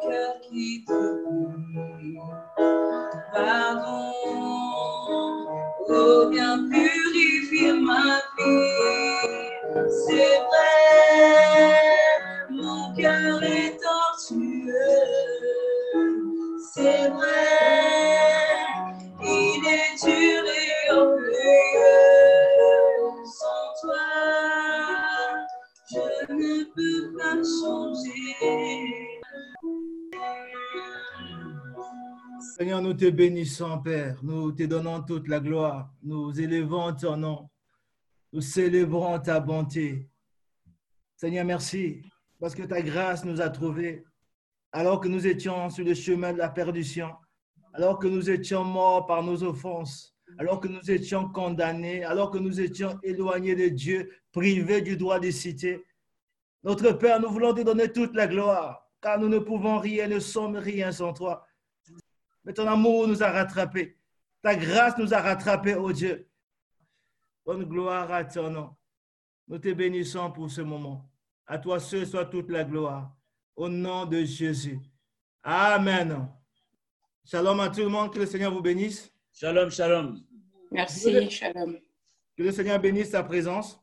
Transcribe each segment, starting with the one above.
cœur qui te prie. Pardon, reviens purifier Père. Nous te donnons toute la gloire. Nous élevons ton nom. Nous célébrons ta bonté. Seigneur, merci parce que ta grâce nous a trouvés alors que nous étions sur le chemin de la perdition, alors que nous étions morts par nos offenses, alors que nous étions condamnés, alors que nous étions éloignés de Dieu, privés du droit de citer. Notre Père, nous voulons te donner toute la gloire, car nous ne pouvons rien, ne sommes rien sans toi. Mais ton amour nous a rattrapés. Ta grâce nous a rattrapés, oh Dieu. Bonne gloire à ton nom. Nous te bénissons pour ce moment. À toi seul soit toute la gloire. Au nom de Jésus. Amen. Shalom à tout le monde. Que le Seigneur vous bénisse. Shalom, shalom. Merci, shalom. Que le Seigneur bénisse sa présence.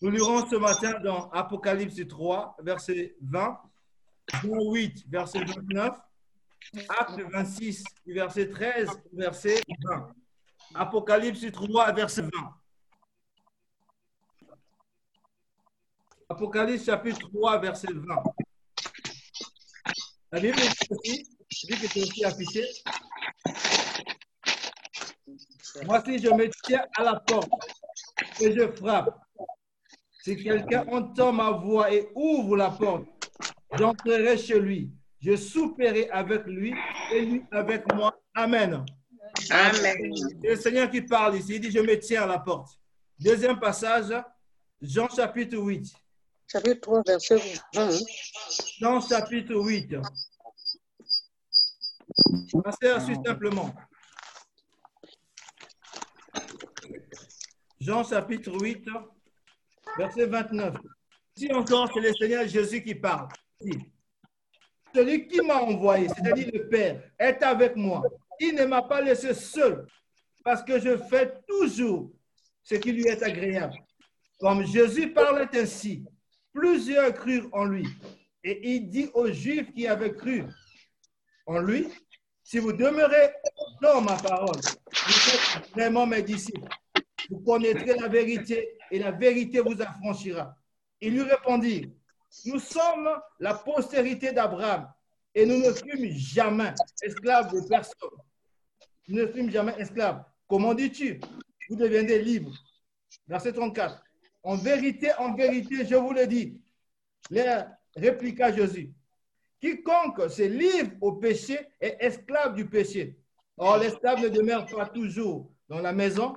Nous lirons ce matin dans Apocalypse 3, verset 20, Jean 8, verset 29, Acte 26, du verset 13 au verset 20. Apocalypse 3, verset 20. Apocalypse chapitre 3, verset 20. La Bible dit aussi, vu que c'est aussi affiché, Voici, je me tiens à la porte et je frappe. Si quelqu'un entend ma voix et ouvre la porte, j'entrerai chez lui. Je souperai avec lui et lui avec moi. Amen. Amen. C'est le Seigneur qui parle ici. Il dit, je me tiens à la porte. Deuxième passage, Jean chapitre 8. Chapitre 3, verset 20. Jean chapitre 8. Pasteur, suis simplement. Jean chapitre 8, verset 29. Ici encore, c'est le Seigneur Jésus qui parle. Dit, Celui qui m'a envoyé, c'est-à-dire le Père, est avec moi. Il ne m'a pas laissé seul parce que je fais toujours ce qui lui est agréable. Comme Jésus parlait ainsi, plusieurs crurent en lui. Et il dit aux Juifs qui avaient cru en lui, si vous demeurez dans ma parole, vous êtes vraiment mes disciples. Vous connaîtrez la vérité et la vérité vous affranchira. Il lui répondit, nous sommes la postérité d'Abraham et nous ne fûmes jamais esclaves de personne. Nous ne fûmes jamais esclaves. Comment dis-tu? Vous deviendrez libres. Verset 34. En vérité, en vérité, je vous le dis, les répliqua Jésus. Quiconque se livre au péché est esclave du péché. Or, l'esclave ne demeure pas toujours dans la maison,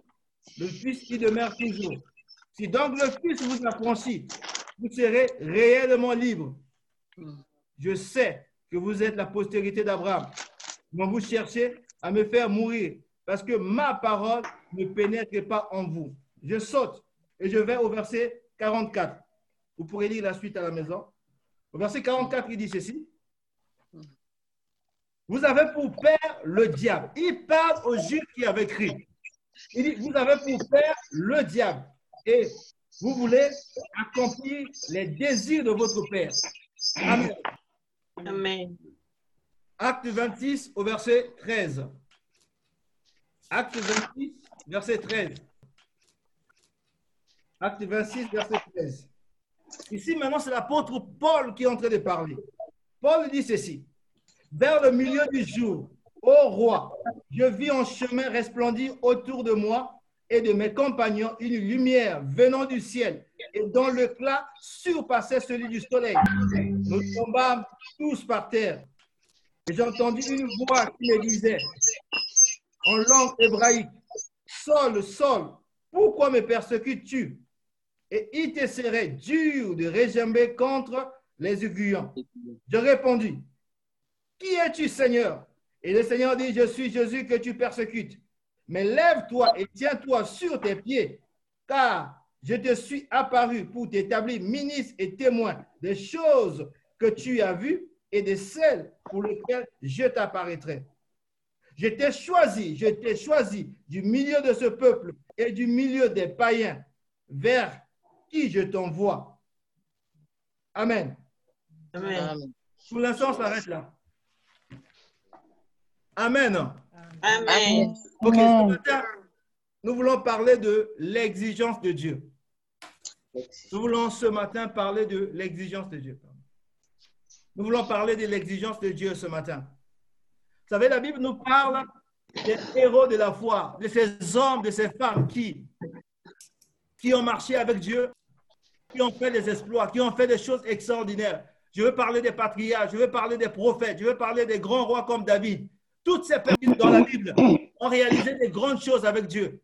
le Fils qui demeure toujours. Si donc le Fils vous affranchit, vous serez réellement libre. Je sais que vous êtes la postérité d'Abraham. Mais vous cherchez à me faire mourir. parce que ma parole ne pénètre pas en vous. Je saute et je vais au verset 44. Vous pourrez lire la suite à la maison. Au verset 44, il dit ceci. Vous avez pour père le diable. Il parle aux Juifs qui avaient crié. Il dit, vous avez pour père le diable. Et vous voulez accomplir les désirs de votre père. Amen. Amen. Acte 26 au verset 13. Acte 26, verset 13. Acte 26, verset 13. Ici, maintenant, c'est l'apôtre Paul qui est en train de parler. Paul dit ceci. Vers le milieu du jour, ô roi, je vis en chemin resplendir autour de moi et de mes compagnons une lumière venant du ciel et dont l'éclat surpassait celui du soleil. Nous tombâmes tous par terre. Et j'ai entendu une voix qui me disait en langue hébraïque, Saul, Saul, pourquoi me persécutes-tu? Et il te serait dur de régember contre les aiguillons. Je répondis, Qui es-tu, Seigneur? Et le Seigneur dit, Je suis Jésus que tu persécutes. Mais lève-toi et tiens-toi sur tes pieds, car je te suis apparu pour t'établir ministre et témoin des choses que tu as vues et de celles pour lesquelles je t'apparaîtrai. Je t'ai choisi, je t'ai choisi du milieu de ce peuple et du milieu des païens vers qui je t'envoie. Amen. Amen. Pour l'instant, on s'arrête là. Amen. Amen. Ok, ce matin, nous voulons parler de l'exigence de Dieu. Nous voulons ce matin parler de l'exigence de Dieu. Nous voulons parler de l'exigence de Dieu ce matin. Vous savez, la Bible nous parle des héros de la foi, de ces hommes, de ces femmes qui, qui ont marché avec Dieu, qui ont fait des exploits, qui ont fait des choses extraordinaires. Je veux parler des patriarches, je veux parler des prophètes, je veux parler des grands rois comme David. Toutes ces personnes dans la Bible ont réalisé des grandes choses avec Dieu.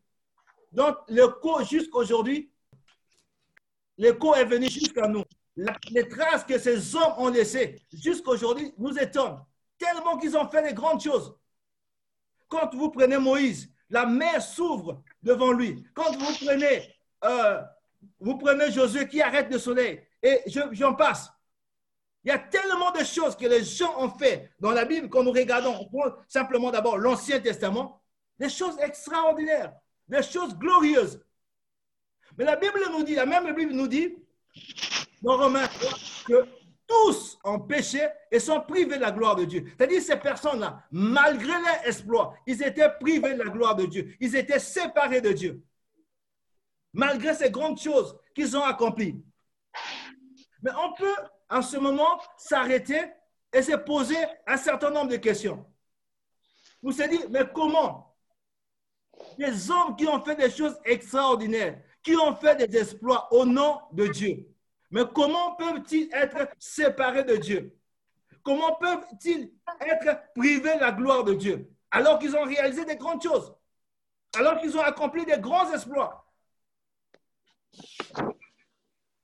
Donc, l'écho jusqu'aujourd'hui, l'écho est venu jusqu'à nous. Les traces que ces hommes ont laissées jusqu'aujourd'hui nous étonnent, tellement qu'ils ont fait des grandes choses. Quand vous prenez Moïse, la mer s'ouvre devant lui. Quand vous prenez, euh, vous prenez Josué qui arrête le soleil, et je- j'en passe. Il y a tellement de choses que les gens ont fait dans la Bible quand nous regardons. On prend simplement d'abord l'Ancien Testament, des choses extraordinaires, des choses glorieuses. Mais la Bible nous dit, la même Bible nous dit, dans Romains 3, que tous ont péché et sont privés de la gloire de Dieu. C'est-à-dire ces personnes-là, malgré leurs exploits, ils étaient privés de la gloire de Dieu. Ils étaient séparés de Dieu. Malgré ces grandes choses qu'ils ont accomplies. Mais on peut, en ce moment, s'arrêter et se poser un certain nombre de questions. Vous se dites, mais comment des hommes qui ont fait des choses extraordinaires, qui ont fait des exploits au nom de Dieu, mais comment peuvent-ils être séparés de Dieu? Comment peuvent-ils être privés de la gloire de Dieu alors qu'ils ont réalisé des grandes choses, alors qu'ils ont accompli des grands exploits?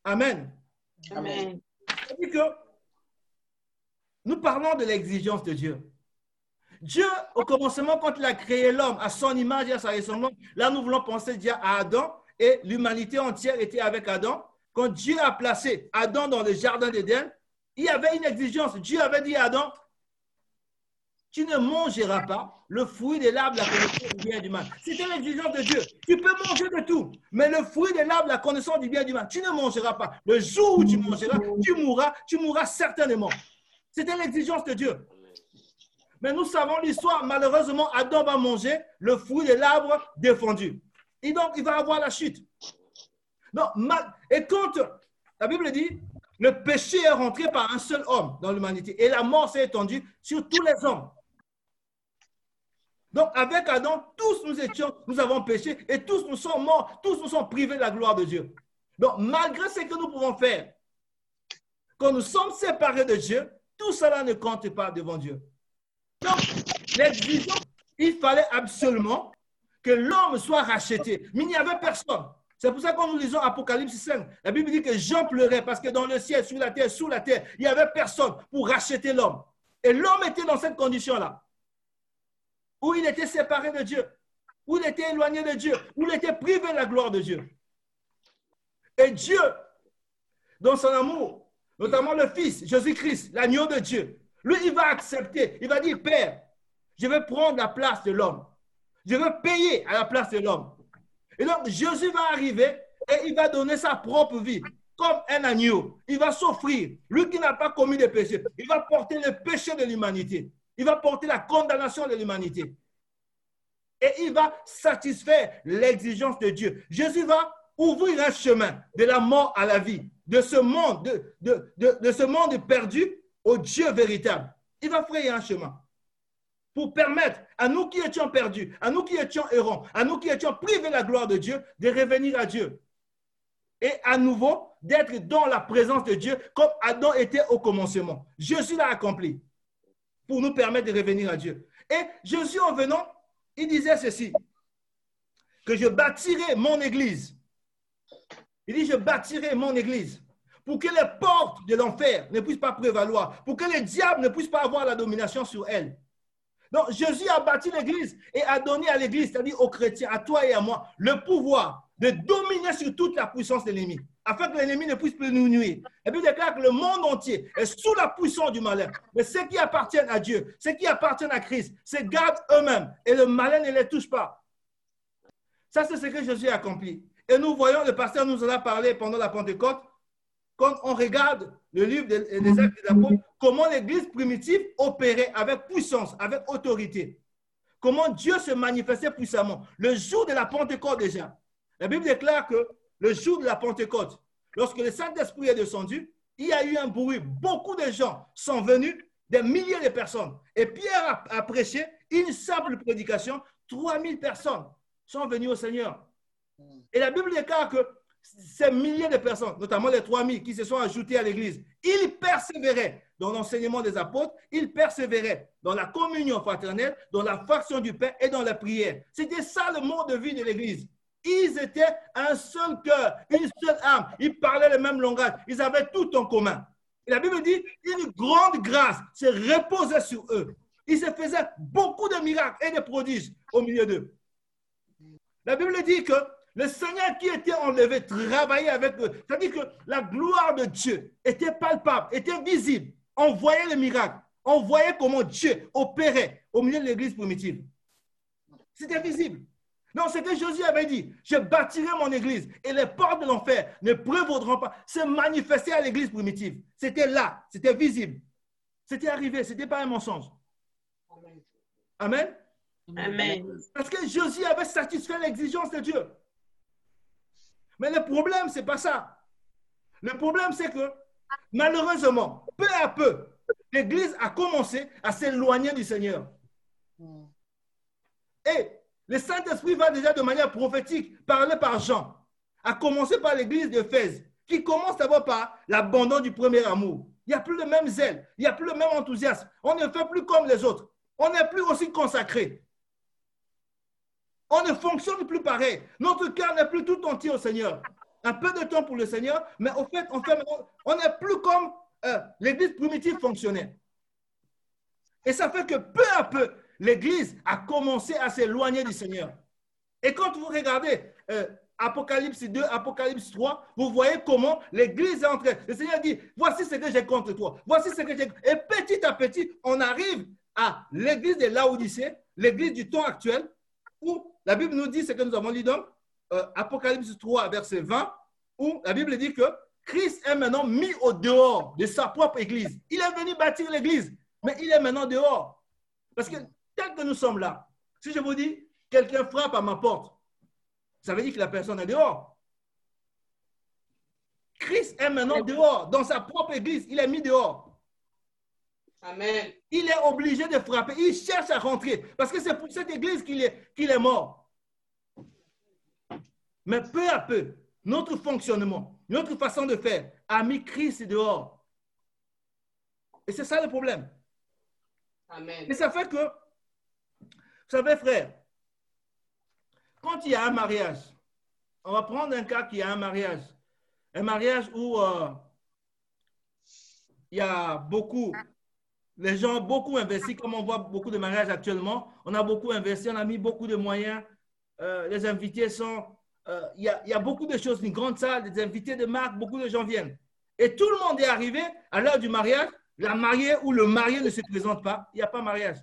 Amen. Amen. Que nous parlons de l'exigence de Dieu. Dieu, au commencement, quand il a créé l'homme à son image et à sa ressemblance, là, nous voulons penser déjà à Adam et l'humanité entière était avec Adam. Quand Dieu a placé Adam dans le jardin d'Éden, il y avait une exigence. Dieu avait dit à Adam, tu ne mangeras pas le fruit de l'arbre la connaissance du bien du mal. C'était l'exigence de Dieu. Tu peux manger de tout, mais le fruit de l'arbre la connaissance du bien du mal, tu ne mangeras pas. Le jour où tu mangeras, tu mourras, tu mourras certainement. C'était l'exigence de Dieu. Mais nous savons l'histoire. Malheureusement, Adam va manger le fruit de l'arbre défendu. Et donc, il va avoir la chute. Donc, mal- et quand la Bible dit, le péché est rentré par un seul homme dans l'humanité et la mort s'est étendue sur tous les hommes. Donc, avec Adam, tous nous étions, nous avons péché et tous nous sommes morts, tous nous sommes privés de la gloire de Dieu. Donc, malgré ce que nous pouvons faire, quand nous sommes séparés de Dieu, tout cela ne compte pas devant Dieu. Donc, l'exigence, il fallait absolument que l'homme soit racheté. Mais il n'y avait personne. C'est pour ça que quand nous lisons Apocalypse 5, la Bible dit que Jean pleurait parce que dans le ciel, sur la terre, sous la terre, il n'y avait personne pour racheter l'homme. Et l'homme était dans cette condition-là, où il était séparé de Dieu. où il était éloigné de Dieu, où il était privé de la gloire de Dieu. Et Dieu, dans son amour, notamment le Fils, Jésus-Christ, l'agneau de Dieu, lui, il va accepter, il va dire, Père, je vais prendre la place de l'homme. Je vais payer à la place de l'homme. Et donc, Jésus va arriver et il va donner sa propre vie comme un agneau. Il va s'offrir. Lui qui n'a pas commis de péché, il va porter le péché de l'humanité. Il va porter la condamnation de l'humanité. Et il va satisfaire l'exigence de Dieu. Jésus va ouvrir un chemin de la mort à la vie, de ce monde, de, de, de, ce monde perdu au Dieu véritable. Il va frayer un chemin pour permettre à nous qui étions perdus, à nous qui étions errants, à nous qui étions privés de la gloire de Dieu, de revenir à Dieu. Et à nouveau, d'être dans la présence de Dieu comme Adam était au commencement. Jésus l'a accompli pour nous permettre de revenir à Dieu. Et Jésus, en venant, il disait ceci, que je bâtirai mon église. Il dit, je bâtirai mon église pour que les portes de l'enfer ne puissent pas prévaloir, pour que les diables ne puissent pas avoir la domination sur elle. Donc, Jésus a bâti l'église et a donné à l'église, c'est-à-dire aux chrétiens, à toi et à moi, le pouvoir de dominer sur toute la puissance de l'ennemi, afin que l'ennemi ne puisse plus nous nuire. Et puis, il déclare que le monde entier est sous la puissance du malin. Mais ceux qui appartiennent à Dieu, ceux qui appartiennent à Christ, se gardent eux-mêmes et le malin ne les touche pas. Ça, c'est ce que Jésus a accompli. Et nous voyons, le pasteur nous en a parlé pendant la Pentecôte, quand on regarde le livre des, actes des apôtres, comment l'église primitive opérait avec puissance, avec autorité. Comment Dieu se manifestait puissamment. Le jour de la Pentecôte déjà. La Bible déclare que le jour de la Pentecôte, lorsque le Saint-Esprit est descendu, il y a eu un bruit. Beaucoup de gens sont venus, des milliers de personnes. Et Pierre a, a prêché une simple prédication. 3000 personnes sont venues au Seigneur. Et la Bible déclare que ces milliers de personnes, notamment les 3000 qui se sont ajoutés à l'Église, ils persévéraient dans l'enseignement des apôtres, ils persévéraient dans la communion fraternelle, dans la faction du pain et dans la prière. C'était ça le mode de vie de l'Église. Ils étaient un seul cœur, une seule âme. Ils parlaient le même langage. Ils avaient tout en commun. La Bible dit, une grande grâce se reposait sur eux. Ils se faisaient beaucoup de miracles et de prodiges au milieu d'eux. La Bible dit que le Seigneur qui était enlevé travaillait avec eux. C'est-à-dire que la gloire de Dieu était palpable, était visible. On voyait les miracles. On voyait comment Dieu opérait au milieu de l'église primitive. C'était visible. Donc, ce que Jésus avait dit, je bâtirai mon église et les portes de l'enfer ne prévaudront pas. Se manifester à l'église primitive. C'était là, c'était visible. C'était arrivé, ce n'était pas un mensonge. Amen. Amen. Parce que Jésus avait satisfait l'exigence de Dieu. Mais le problème, ce n'est pas ça. Le problème, c'est que malheureusement, peu à peu, l'Église a commencé à s'éloigner du Seigneur. Et le Saint-Esprit va déjà de manière prophétique parler par Jean, à commencer par l'Église Fès, qui commence d'abord par l'abandon du premier amour. Il n'y a plus le même zèle, il n'y a plus le même enthousiasme. On ne fait plus comme les autres. On n'est plus aussi consacré. On ne fonctionne plus pareil. Notre cœur n'est plus tout entier au Seigneur. Un peu de temps pour le Seigneur, mais au fait, on fait, on n'est plus comme euh, l'Église primitive fonctionnait. Et ça fait que peu à peu, l'Église a commencé à s'éloigner du Seigneur. Et quand vous regardez euh, Apocalypse 2, Apocalypse 3, vous voyez comment l'Église est entrée. Le Seigneur dit, voici ce que j'ai contre toi. Voici ce que j'ai. Et petit à petit, on arrive à l'Église de Laodicée, l'Église du temps actuel, où la Bible nous dit ce que nous avons lu donc, euh, Apocalypse 3, verset 20, où la Bible dit que Christ est maintenant mis au dehors de sa propre église. Il est venu bâtir l'église, mais il est maintenant dehors. Parce que tel que nous sommes là, si je vous dis, quelqu'un frappe à ma porte, ça veut dire que la personne est dehors. Christ est maintenant dehors, dans sa propre église. Il est mis dehors. Amen. Il est obligé de frapper. Il cherche à rentrer. Parce que c'est pour cette église qu'il est, qu'il est mort. Mais peu à peu, notre fonctionnement, notre façon de faire a mis Christ dehors. Et c'est ça le problème. Amen. Et ça fait que, vous savez, frère, quand il y a un mariage, on va prendre un cas qui a un mariage, un mariage où euh, il y a beaucoup, les gens ont beaucoup investi, comme on voit beaucoup de mariages actuellement, on a beaucoup investi, on a mis beaucoup de moyens euh, les invités sont. euh, Il y, a, beaucoup de choses, une grande salle, des invités de marque, beaucoup de gens viennent. Et tout le monde est arrivé à l'heure du mariage. La mariée ou le marié ne se présente pas. Il n'y a pas mariage.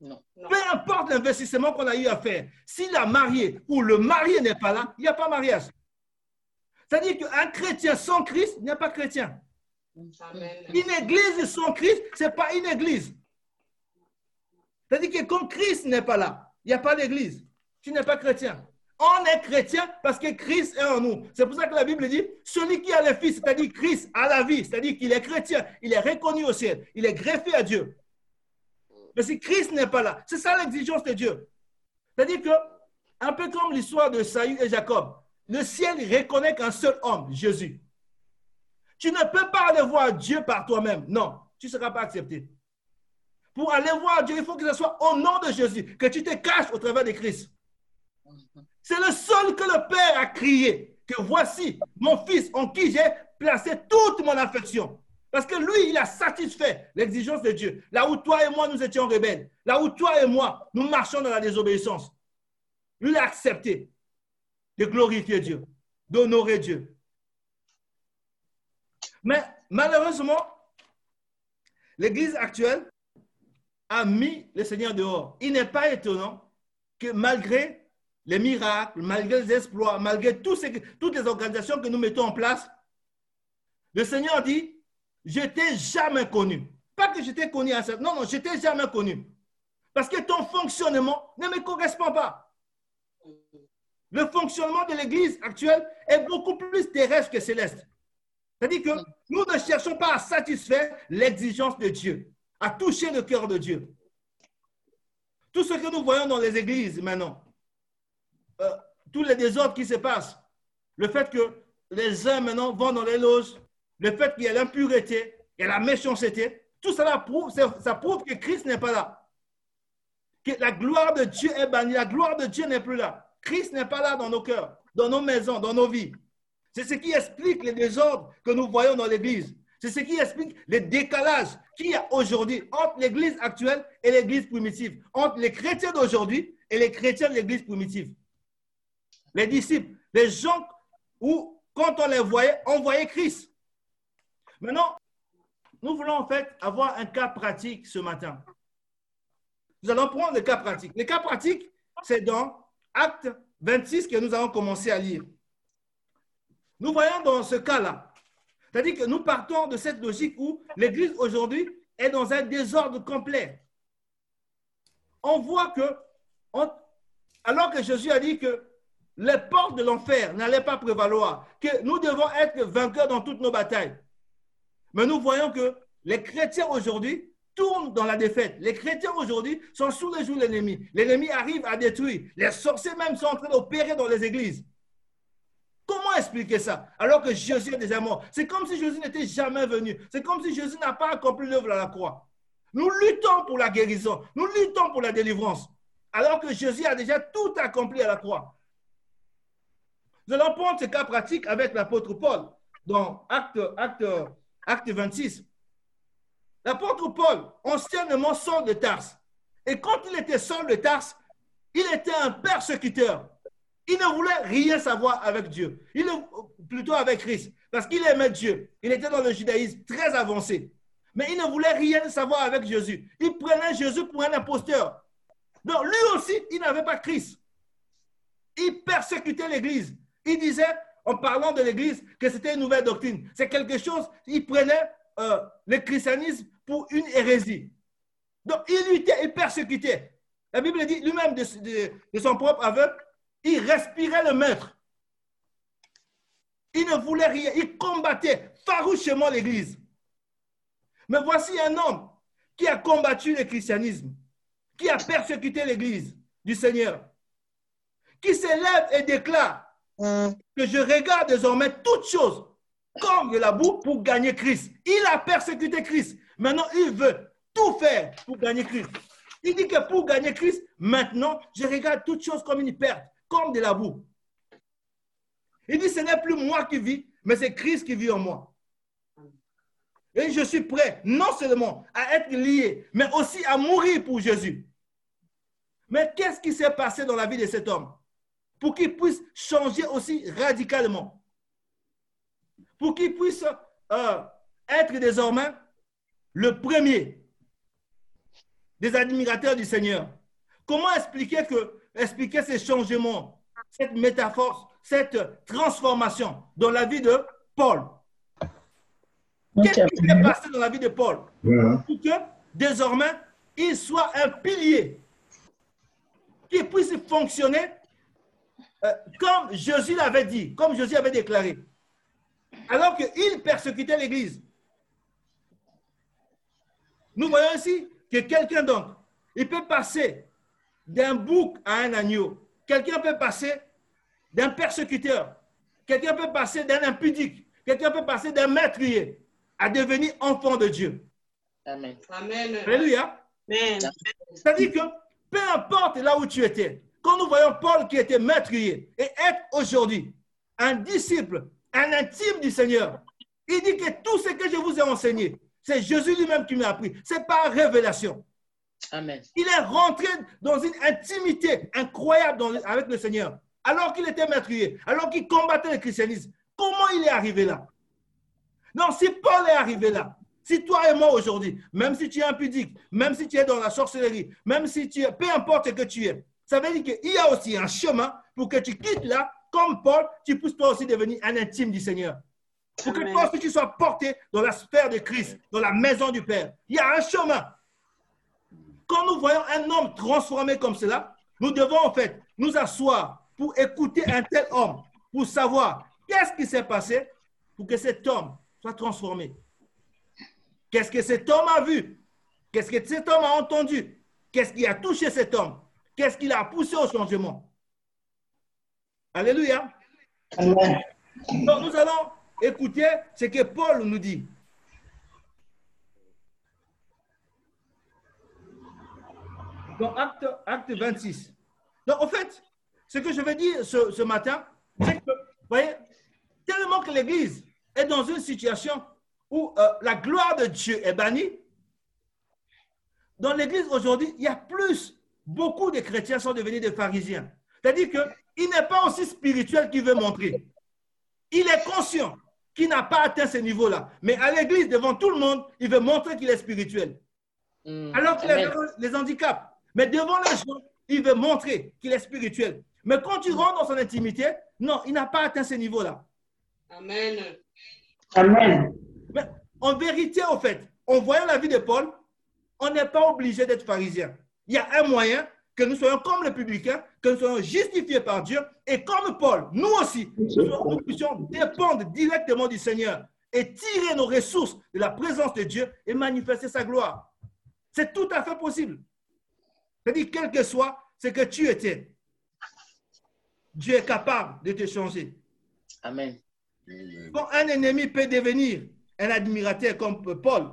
Non. Peu importe l'investissement qu'on a eu à faire, si la mariée ou le marié n'est pas là, il n'y a pas mariage. C'est-à-dire qu'un chrétien sans Christ n'est pas chrétien. Amen. Une église sans Christ, ce n'est pas une église. C'est-à-dire que comme Christ n'est pas là, il n'y a pas d'église. Tu n'es pas chrétien. On est chrétien parce que Christ est en nous. C'est pour ça que la Bible dit, celui qui a le Fils, c'est-à-dire Christ, a la vie, c'est-à-dire qu'il est chrétien, il est reconnu au ciel, il est greffé à Dieu. Mais si Christ n'est pas là, c'est ça l'exigence de Dieu. C'est-à-dire que, un peu comme l'histoire de Saül et Jacob, le ciel reconnaît qu'un seul homme, Jésus. Tu ne peux pas aller voir Dieu par toi-même. Non, tu ne seras pas accepté. Pour aller voir Dieu, il faut que ce soit au nom de Jésus, que tu te caches au travers de Christ. C'est le seul que le Père a crié, que voici mon Fils en qui j'ai placé toute mon affection. Parce que lui, il a satisfait l'exigence de Dieu. Là où toi et moi, nous étions rebelles. Là où toi et moi, nous marchons dans la désobéissance. Lui, il a accepté de glorifier Dieu, d'honorer Dieu. Mais malheureusement, l'Église actuelle a mis le Seigneur dehors. Il n'est pas étonnant que malgré les miracles, malgré les exploits, malgré toutes les organisations que nous mettons en place, le Seigneur dit, je t'ai jamais connu. Pas que je t'ai connu à ça. Non, non, je t'ai jamais connu. Parce que ton fonctionnement ne me correspond pas. Le fonctionnement de l'Église actuelle est beaucoup plus terrestre que céleste. C'est-à-dire que nous ne cherchons pas à satisfaire l'exigence de Dieu, à toucher le cœur de Dieu. Tout ce que nous voyons dans les églises maintenant, euh, tous les désordres qui se passent, le fait que les uns maintenant vont dans les loges, le fait qu'il y a l'impureté et la méchanceté, tout cela prouve, ça prouve que Christ n'est pas là. Que la gloire de Dieu est bannie, la gloire de Dieu n'est plus là. Christ n'est pas là dans nos cœurs, dans nos maisons, dans nos vies. C'est ce qui explique les désordres que nous voyons dans l'Église. C'est ce qui explique les décalages qu'il y a aujourd'hui entre l'Église actuelle et l'Église primitive, entre les chrétiens d'aujourd'hui et les chrétiens de l'Église primitive. Les disciples, les gens où, quand on les voyait, on voyait Christ. Maintenant, nous voulons en fait avoir un cas pratique ce matin. Nous allons prendre le cas pratique. Le cas pratique, c'est dans Acte 26 que nous allons commencer à lire. Nous voyons dans ce cas-là, c'est-à-dire que nous partons de cette logique où l'Église aujourd'hui est dans un désordre complet. On voit que, alors que Jésus a dit que les portes de l'enfer n'allaient pas prévaloir, que nous devons être vainqueurs dans toutes nos batailles. Mais nous voyons que les chrétiens aujourd'hui tournent dans la défaite. Les chrétiens aujourd'hui sont sous les joues de l'ennemi. L'ennemi arrive à détruire. Les sorciers même sont en train d'opérer dans les églises. Comment expliquer ça alors que Jésus est déjà mort? C'est comme si Jésus n'était jamais venu. C'est comme si Jésus n'a pas accompli l'œuvre à la croix. Nous luttons pour la guérison. Nous luttons pour la délivrance. Alors que Jésus a déjà tout accompli à la croix. Nous allons prendre ce cas pratique avec l'apôtre Paul dans Acte, Acte, Acte 26. L'apôtre Paul, anciennement Saul de Tarse. Et quand il était Saul de Tarse, il était un persécuteur. Il ne voulait rien savoir avec Dieu. Il plutôt avec Christ. Parce qu'il aimait Dieu. Il était dans le judaïsme très avancé. Mais il ne voulait rien savoir avec Jésus. Il prenait Jésus pour un imposteur. Donc lui aussi, il n'avait pas Christ. Il persécutait l'Église. Il disait, en parlant de l'Église, que c'était une nouvelle doctrine. C'est quelque chose, il prenait euh, le christianisme pour une hérésie. Donc il luttait, il persécutait. La Bible dit lui-même de, de- son propre aveu, il respirait le maître. Il ne voulait rien, il combattait farouchement l'Église. Mais voici un homme qui a combattu le christianisme, qui a persécuté l'Église du Seigneur, qui s'élève et déclare que je regarde désormais toutes choses comme de la boue pour gagner Christ. Il a persécuté Christ. Maintenant, il veut tout faire pour gagner Christ. Il dit que pour gagner Christ, maintenant, je regarde toutes choses comme une perte, comme de la boue. Il dit, ce n'est plus moi qui vis, mais c'est Christ qui vit en moi. Et je suis prêt non seulement à être lié, mais aussi à mourir pour Jésus. Mais qu'est-ce qui s'est passé dans la vie de cet homme? Pour qu'il puisse changer aussi radicalement. Pour qu'il puisse euh, être désormais le premier des admirateurs du Seigneur. Comment expliquer, que, expliquer ces changements, cette métaphore, cette transformation dans la vie de Paul? Qu'est-ce qui s'est passé dans la vie de Paul pour que désormais il soit un pilier qui puisse fonctionner euh, comme Jésus l'avait dit, comme Jésus avait déclaré, alors qu'il persécutait l'Église. Nous voyons ici que quelqu'un donc, il peut passer d'un bouc à un agneau. Quelqu'un peut passer d'un persécuteur. Quelqu'un peut passer d'un impudique. Quelqu'un peut passer d'un maîtrier à devenir enfant de Dieu. Amen. Amen. Alléluia. C'est-à-dire que peu importe là où tu étais, quand nous voyons Paul qui était maîtrier et être aujourd'hui un disciple, un intime du Seigneur, il dit que tout ce que je vous ai enseigné, c'est Jésus lui-même qui m'a appris. C'est par révélation. Amen. Il est rentré dans une intimité incroyable avec le Seigneur, alors qu'il était maîtrier, alors qu'il combattait le christianisme. Comment il est arrivé là? Non, si Paul est arrivé là, si toi et moi aujourd'hui, même si tu es impudique, même si tu es dans la sorcellerie, même si tu es, peu importe ce que tu es, ça veut dire qu'il y a aussi un chemin pour que tu quittes là, comme Paul, tu puisses toi aussi devenir un intime du Seigneur. Pour que toi aussi tu sois porté dans la sphère de Christ, dans la maison du Père. Il y a un chemin. Quand nous voyons un homme transformé comme cela, nous devons en fait nous asseoir pour écouter un tel homme, pour savoir qu'est-ce qui s'est passé pour que cet homme soit transformé. Qu'est-ce que cet homme a vu? Qu'est-ce que cet homme a entendu? Qu'est-ce qui a touché cet homme? Qu'est-ce qui l'a poussé au changement? Alléluia. Donc nous allons écouter ce que Paul nous dit. Dans acte, acte 26. Donc en fait, ce que je vais dire ce, matin, c'est que, vous voyez, tellement que l'Église est dans une situation où euh, la gloire de Dieu est bannie, dans l'Église aujourd'hui, il y a plus, beaucoup de chrétiens sont devenus des pharisiens. C'est-à-dire qu'il n'est pas aussi spirituel qu'il veut montrer. Il est conscient qu'il n'a pas atteint ce niveau-là. Mais à l'église, devant tout le monde, il veut montrer qu'il est spirituel. Hmm. Alors qu'il a les handicaps. Mais devant les gens, il veut montrer qu'il est spirituel. Mais quand tu rentres dans son intimité, non, il n'a pas atteint ce niveau-là. Amen. Amen. Mais en vérité, au fait, en voyant la vie de Paul, on n'est pas obligé d'être pharisien. Il y a un moyen que nous soyons comme les publicains, que nous soyons justifiés par Dieu et comme Paul, nous aussi, nous puissions dépendre directement du Seigneur et tirer nos ressources de la présence de Dieu et manifester sa gloire. C'est tout à fait possible. C'est-à-dire, quel que soit ce que tu étais, Dieu est capable de te changer. Amen. Quand un ennemi peut devenir un admirateur comme Paul,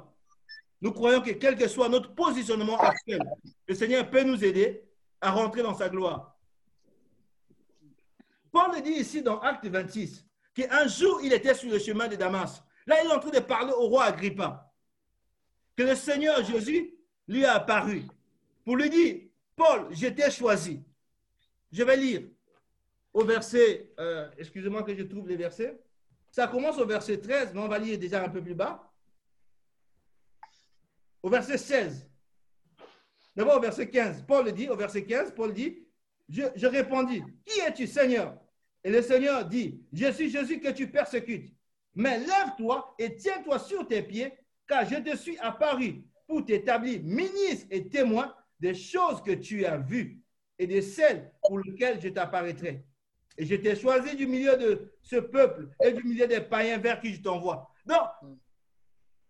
nous croyons que quel que soit notre positionnement actuel, le Seigneur peut nous aider à rentrer dans sa gloire. Paul dit ici dans Acte 26 qu'un jour il était sur le chemin de Damas. Là, il est en train de parler au roi Agrippa. Que le Seigneur Jésus lui a apparu pour lui dire Paul, je t'ai choisi. Je vais lire au verset, euh, excusez-moi que je trouve les versets. Ça commence au verset 13, mais on va lire déjà un peu plus bas. Au verset 16. D'abord au verset 15, Paul dit, au verset 15, Paul dit, je, je répondis, qui es-tu Seigneur? Et le Seigneur dit, je suis Jésus que tu persécutes. Mais lève-toi et tiens-toi sur tes pieds, car je te suis apparu pour t'établir ministre et témoin des choses que tu as vues et de celles pour lesquelles je t'apparaîtrai. Et je t'ai choisi du milieu de ce peuple et du milieu des païens vers qui je t'envoie. Donc,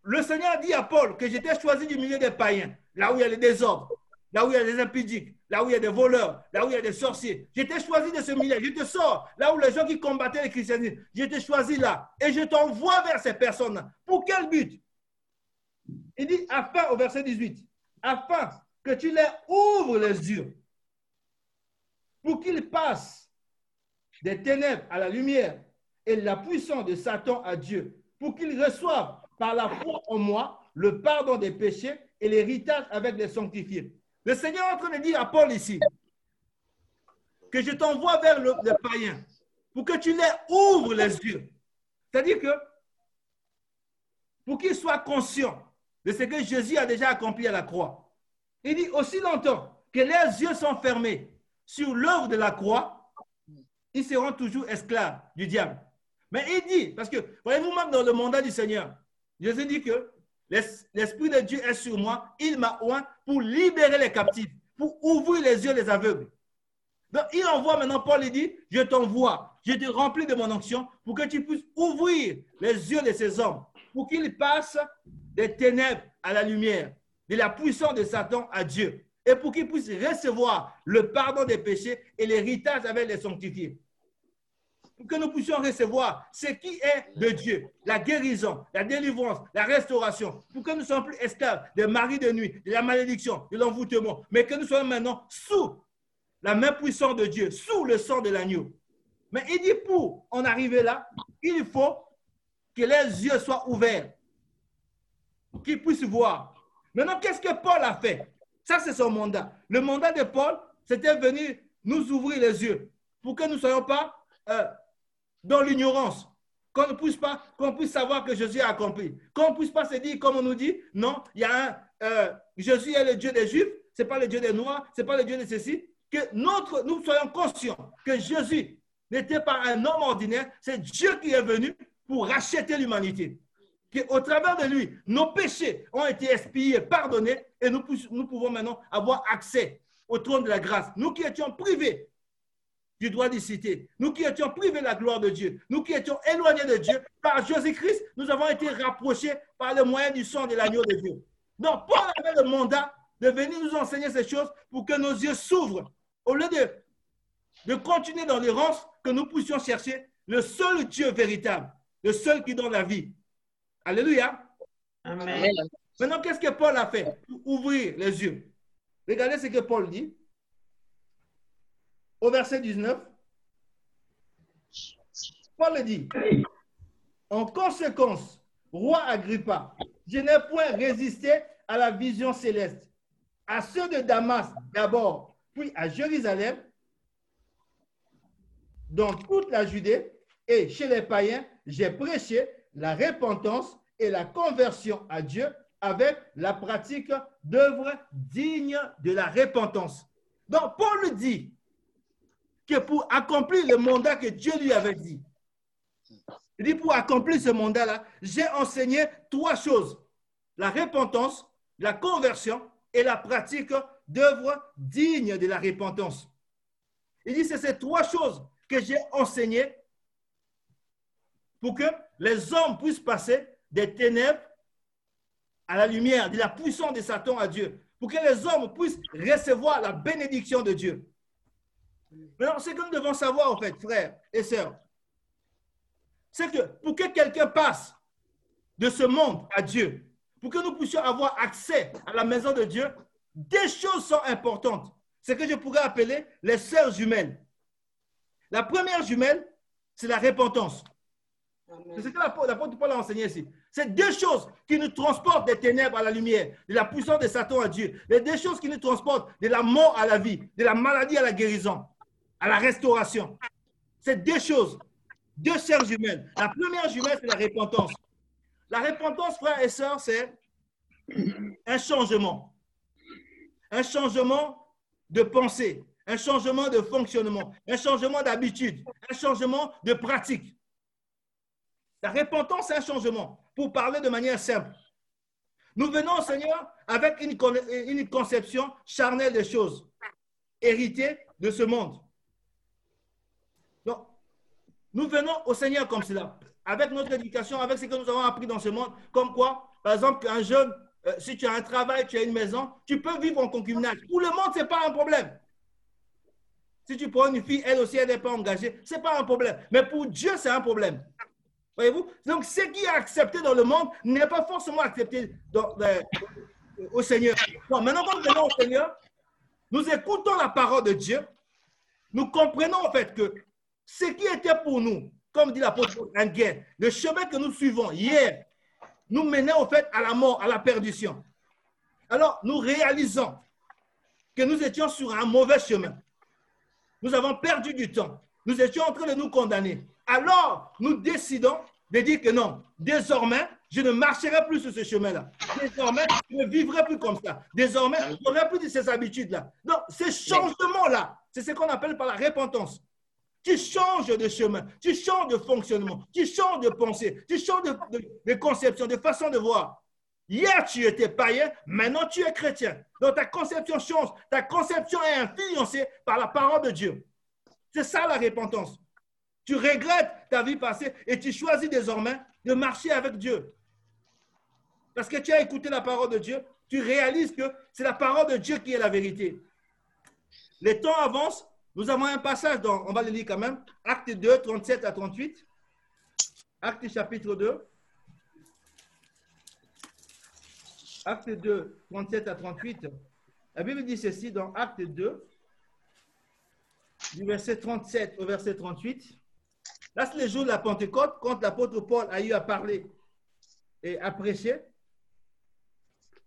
le Seigneur dit à Paul que j'étais choisi du milieu des païens, là où il y a les désordres, là où il y a des impudiques, là où il y a des voleurs, là où il y a des sorciers. J'étais choisi de ce milieu. Je te sors là où les gens qui combattaient les christianisme. J'étais choisi là. Et je t'envoie vers ces personnes-là. Pour quel but? Il dit, afin, au verset 18, afin que tu leur ouvres les yeux pour qu'ils passent des ténèbres à la lumière et la puissance de Satan à Dieu, pour qu'ils reçoivent par la foi en moi le pardon des péchés et l'héritage avec les sanctifiés. Le Seigneur est en train de dire à Paul ici que je t'envoie vers le, le païen pour que tu les ouvres les yeux. C'est-à-dire que pour qu'ils soient conscients de ce que Jésus a déjà accompli à la croix. Il dit aussi longtemps que leurs yeux sont fermés sur l'œuvre de la croix, ils seront toujours esclaves du diable. Mais il dit, parce que voyez-vous même dans le mandat du Seigneur, Jésus dit que l'Esprit de Dieu est sur moi, il m'a oint pour libérer les captifs, pour ouvrir les yeux des aveugles. Donc il envoie maintenant Paul, il dit, je t'envoie, je te remplis de mon onction pour que tu puisses ouvrir les yeux de ces hommes, pour qu'ils passent des ténèbres à la lumière, de la puissance de Satan à Dieu, et pour qu'ils puissent recevoir le pardon des péchés et l'héritage avec les sanctifiés pour que nous puissions recevoir ce qui est de Dieu, la guérison, la délivrance, la restauration, pour que nous ne soyons plus esclaves des maris de nuit, de la malédiction, de l'envoûtement, mais que nous soyons maintenant sous la main puissante de Dieu, sous le sang de l'agneau. Mais il dit pour en arriver là, il faut que les yeux soient ouverts, qu'ils puissent voir. Maintenant, qu'est-ce que Paul a fait? Ça, c'est son mandat. Le mandat de Paul, c'était venir nous ouvrir les yeux pour que nous ne soyons pas euh, dans l'ignorance, qu'on ne puisse pas, qu'on puisse savoir que Jésus a accompli, qu'on ne puisse pas se dire, comme on nous dit, non, il y a un, euh, Jésus est le Dieu des Juifs, c'est pas le Dieu des Noirs, c'est pas le Dieu de ceci, que notre, nous soyons conscients que Jésus n'était pas un homme ordinaire, c'est Dieu qui est venu pour racheter l'humanité. Qu'au travers de lui, nos péchés ont été expiés, pardonnés, et nous pouvons maintenant avoir accès au trône de la grâce. Nous qui étions privés du droit d'y citer. Nous qui étions privés de la gloire de Dieu, nous qui étions éloignés de Dieu, par Jésus-Christ, nous avons été rapprochés par le moyen du sang de l'agneau de Dieu. Donc, Paul avait le mandat de venir nous enseigner ces choses pour que nos yeux s'ouvrent. Au lieu de, de continuer dans l'errance, que nous puissions chercher le seul Dieu véritable, le seul qui donne la vie. Alléluia. Amen. Maintenant, qu'est-ce que Paul a fait pour ouvrir les yeux? Regardez ce que Paul dit au verset 19, Paul dit, en conséquence, roi Agrippa, je n'ai point résisté à la vision céleste, à ceux de Damas d'abord, puis à Jérusalem, dans toute la Judée et chez les païens, j'ai prêché la repentance et la conversion à Dieu avec la pratique d'œuvres dignes de la repentance. Donc Paul dit, que pour accomplir le mandat que Dieu lui avait dit. Il dit, pour accomplir ce mandat-là, j'ai enseigné trois choses. La repentance, la conversion et la pratique d'œuvres dignes de la repentance. Il dit, c'est ces trois choses que j'ai enseignées pour que les hommes puissent passer des ténèbres à la lumière, de la puissance de Satan à Dieu, pour que les hommes puissent recevoir la bénédiction de Dieu. Maintenant, ce que nous devons savoir, en fait, frères et sœurs, c'est que pour que quelqu'un passe de ce monde à Dieu, pour que nous puissions avoir accès à la maison de Dieu, des choses sont importantes. Ce que je pourrais appeler les sœurs jumelles. La première jumelle, c'est la repentance. C'est ce que l'apôtre Paul a enseigné ici. C'est deux choses qui nous transportent des ténèbres à la lumière, de la puissance de Satan à Dieu. Les deux choses qui nous transportent de la mort à la vie, de la maladie à la guérison à la restauration. C'est deux choses, deux sœurs jumelles. La première jumelle, c'est la repentance. La repentance, frères et sœurs, c'est un changement. Un changement de pensée, un changement de fonctionnement, un changement d'habitude, un changement de pratique. La repentance, c'est un changement, pour parler de manière simple. Nous venons Seigneur avec une conception charnelle des choses, héritée de ce monde. Nous venons au Seigneur comme cela, avec notre éducation, avec ce que nous avons appris dans ce monde, comme quoi, par exemple, un jeune, euh, si tu as un travail, tu as une maison, tu peux vivre en concubinage. Pour le monde, ce n'est pas un problème. Si tu prends une fille, elle aussi, elle n'est pas engagée, ce n'est pas un problème. Mais pour Dieu, c'est un problème. Voyez-vous? Donc, ce qui est accepté dans le monde n'est pas forcément accepté euh, au Seigneur. maintenant, quand nous venons au Seigneur, nous écoutons la parole de Dieu. Nous comprenons en fait que ce qui était pour nous, comme dit l'apôtre en guerre, le chemin que nous suivons hier nous menait au fait à la mort, à la perdition. Alors, nous réalisons que nous étions sur un mauvais chemin. Nous avons perdu du temps. Nous étions en train de nous condamner. Alors, nous décidons de dire que non, désormais, je ne marcherai plus sur ce chemin-là. Désormais, je ne vivrai plus comme ça. Désormais, je n'aurai plus de ces habitudes-là. Donc, ces changements-là, c'est ce qu'on appelle par la repentance. Tu changes de chemin, tu changes de fonctionnement, tu changes de pensée, tu changes de, conception, de façon de voir. Hier, tu étais païen, maintenant tu es chrétien. Donc ta conception change, ta conception est influencée par la parole de Dieu. C'est ça la repentance. Tu regrettes ta vie passée et tu choisis désormais de marcher avec Dieu. Parce que tu as écouté la parole de Dieu, tu réalises que c'est la parole de Dieu qui est la vérité. Les temps avancent, nous avons un passage, on va le lire quand même, Acte 2, 37 à 38. Acte chapitre 2. Acte 2, 37 à 38. La Bible dit ceci dans Acte 2, du verset 37 au verset 38. Là, c'est le jour de la Pentecôte, quand l'apôtre Paul a eu à parler et à prêcher.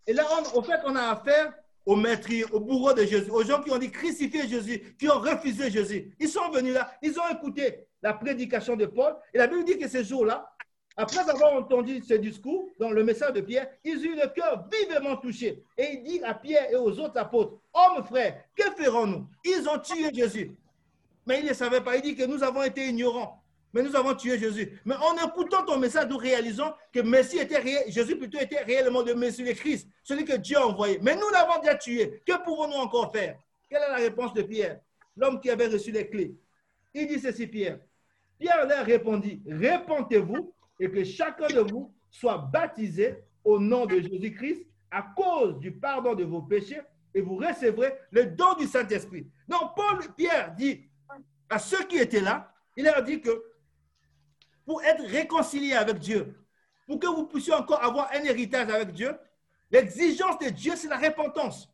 Et là, au fait, on a affaire aux maîtres, aux bourreaux de Jésus, aux gens qui ont dit crucifier Jésus, qui ont refusé Jésus. Ils sont venus là, ils ont écouté la prédication de Paul. Et la Bible dit que ces jours-là, après avoir entendu ce discours, dans le message de Pierre, ils eurent le cœur vivement touché. Et il dit à Pierre et aux autres apôtres, hommes frères, que ferons-nous? Ils ont tué Jésus. Mais ils ne savaient pas. Il dit que nous avons été ignorants mais nous avons tué Jésus. Mais en écoutant ton message, nous réalisons que Messie était Jésus plutôt était réellement le Messie, le Christ, celui que Dieu a envoyé. Mais nous l'avons déjà tué. Que pouvons-nous encore faire? Quelle est la réponse de Pierre, l'homme qui avait reçu les clés Il dit ceci, Pierre. Pierre leur répondit, répondez-vous et que chacun de vous soit baptisé au nom de Jésus-Christ à cause du pardon de vos péchés et vous recevrez le don du Saint-Esprit. Donc, Paul, Pierre dit à ceux qui étaient là, il leur dit que pour être réconcilié avec Dieu, pour que vous puissiez encore avoir un héritage avec Dieu, l'exigence de Dieu, c'est la repentance.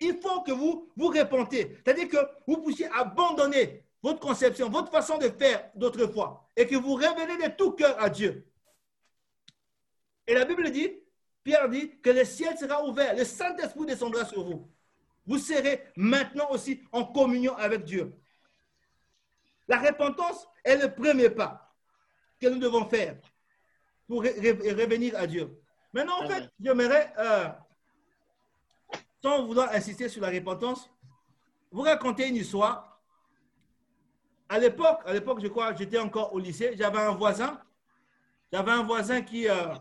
Il faut que vous vous repentez. C'est-à-dire que vous puissiez abandonner votre conception, votre façon de faire d'autrefois, et que vous révélez de tout cœur à Dieu. Et la Bible dit, Pierre dit, que le ciel sera ouvert, le Saint-Esprit descendra sur vous. Vous serez maintenant aussi en communion avec Dieu. La repentance est le premier pas que nous devons faire pour revenir à Dieu. Maintenant, en fait, j'aimerais, euh, sans vouloir insister sur la repentance, vous raconter une histoire. À l'époque, à l'époque, je crois, j'étais encore au lycée, j'avais un voisin, j'avais un voisin qui, euh,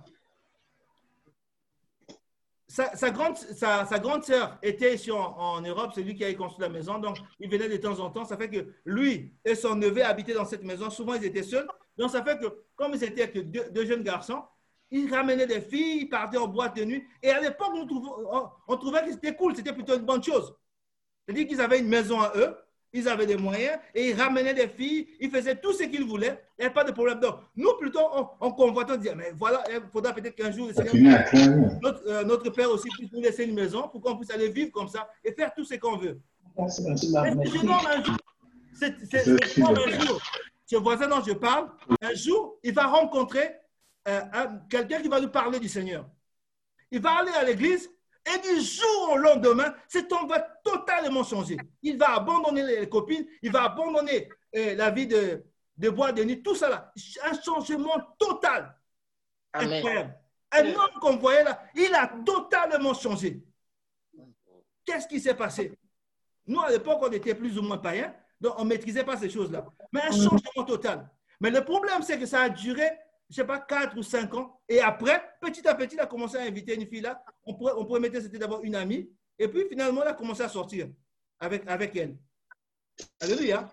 sa, grande, sa, grande sœur était ici en, Europe, c'est lui qui a construit la maison, donc il venait de temps en temps. Ça fait que lui et son neveu habitaient dans cette maison. Souvent, ils étaient seuls. Donc, ça fait que, comme ils étaient que deux, jeunes garçons, ils ramenaient des filles, ils partaient en boîte de nuit. Et à l'époque, on, on, trouvait que c'était cool, c'était plutôt une bonne chose. C'est-à-dire qu'ils avaient une maison à eux, ils avaient des moyens et ils ramenaient des filles, ils faisaient tout ce qu'ils voulaient, il n'y avait pas de problème. Donc, nous, plutôt, on, on convoitait, on disait, mais voilà, il faudra peut-être qu'un jour, notre, euh, notre, père aussi puisse nous laisser une maison pour qu'on puisse aller vivre comme ça et faire tout ce qu'on veut. C'est un jour, c'est un jour, ce voisin dont je parle, un jour, il va rencontrer euh, quelqu'un qui va nous parler du Seigneur. Il va aller à l'église et du jour au lendemain, cet homme va totalement changer. Il va abandonner les copines, il va abandonner euh, la vie de, de bois de nuit, tout ça là. Un changement total. Incroyable. Un homme qu'on voyait là, il a totalement changé. Qu'est-ce qui s'est passé? Nous, à l'époque, on était plus ou moins païens. Donc, on ne maîtrisait pas ces choses-là. Mais un changement total. Mais le problème, c'est que ça a duré, je ne sais pas, 4 ou 5 ans. Et après, petit à petit, il a commencé à inviter une fille là. On pourrait, on pourrait mettre, c'était d'abord une amie. Et puis, finalement, il a commencé à sortir avec, avec elle. Alléluia.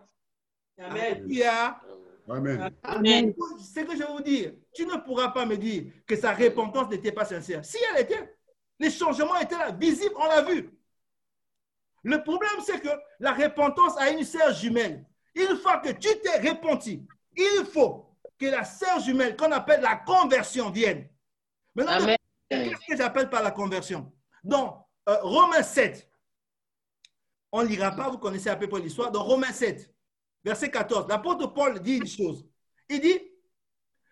Amen. Alléluia. Amen. Amen. Ce que je vais vous dire, tu ne pourras pas me dire que sa repentance n'était pas sincère. Si elle était, les changements étaient là, visibles, on l'a vu. Le problème, c'est que la repentance a une sœur jumelle. Une fois que tu t'es repenti, il faut que la sœur jumelle, qu'on appelle la conversion, vienne. Maintenant, qu'est-ce que j'appelle par la conversion? Dans euh, Romains 7, on ne lira pas, vous connaissez à peu près l'histoire. Dans Romains 7, verset 14, l'apôtre Paul dit une chose. Il dit,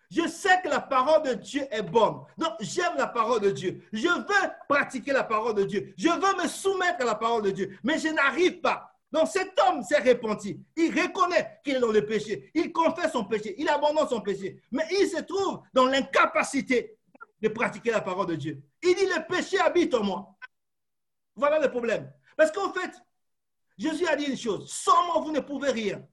Je sais que la parole de Dieu est bonne. Donc, j'aime la parole de Dieu. Je veux pratiquer la parole de Dieu. Je veux me soumettre à la parole de Dieu. Mais je n'arrive pas. Donc, cet homme s'est repenti. Il reconnaît qu'il est dans le péché. Il confesse son péché. Il abandonne son péché. Mais il se trouve dans l'incapacité de pratiquer la parole de Dieu. Il dit, le péché habite en moi. Voilà le problème. Parce qu'en fait, Jésus a dit une chose. Sans moi, vous ne pouvez rien.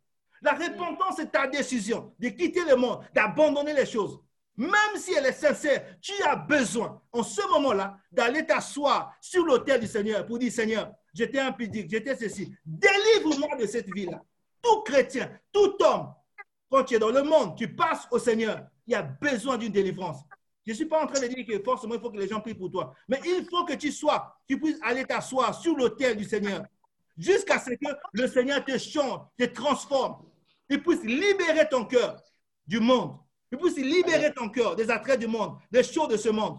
La repentance est ta décision de quitter le monde, d'abandonner les choses. Même si elle est sincère, tu as besoin, en ce moment-là, d'aller t'asseoir sur l'autel du Seigneur pour dire, Seigneur, j'étais impudique, j'étais ceci. Délivre-moi de cette vie-là. Tout chrétien, tout homme, quand tu es dans le monde, tu passes au Seigneur, il y a besoin d'une délivrance. Je ne suis pas en train de dire que forcément il faut que les gens prient pour toi. Mais il faut que tu sois, tu puisses aller t'asseoir sur l'autel du Seigneur jusqu'à ce que le Seigneur te change, te transforme. Il puisse libérer ton cœur du monde. Il puisse libérer ton cœur des attraits du monde, des choses de ce monde.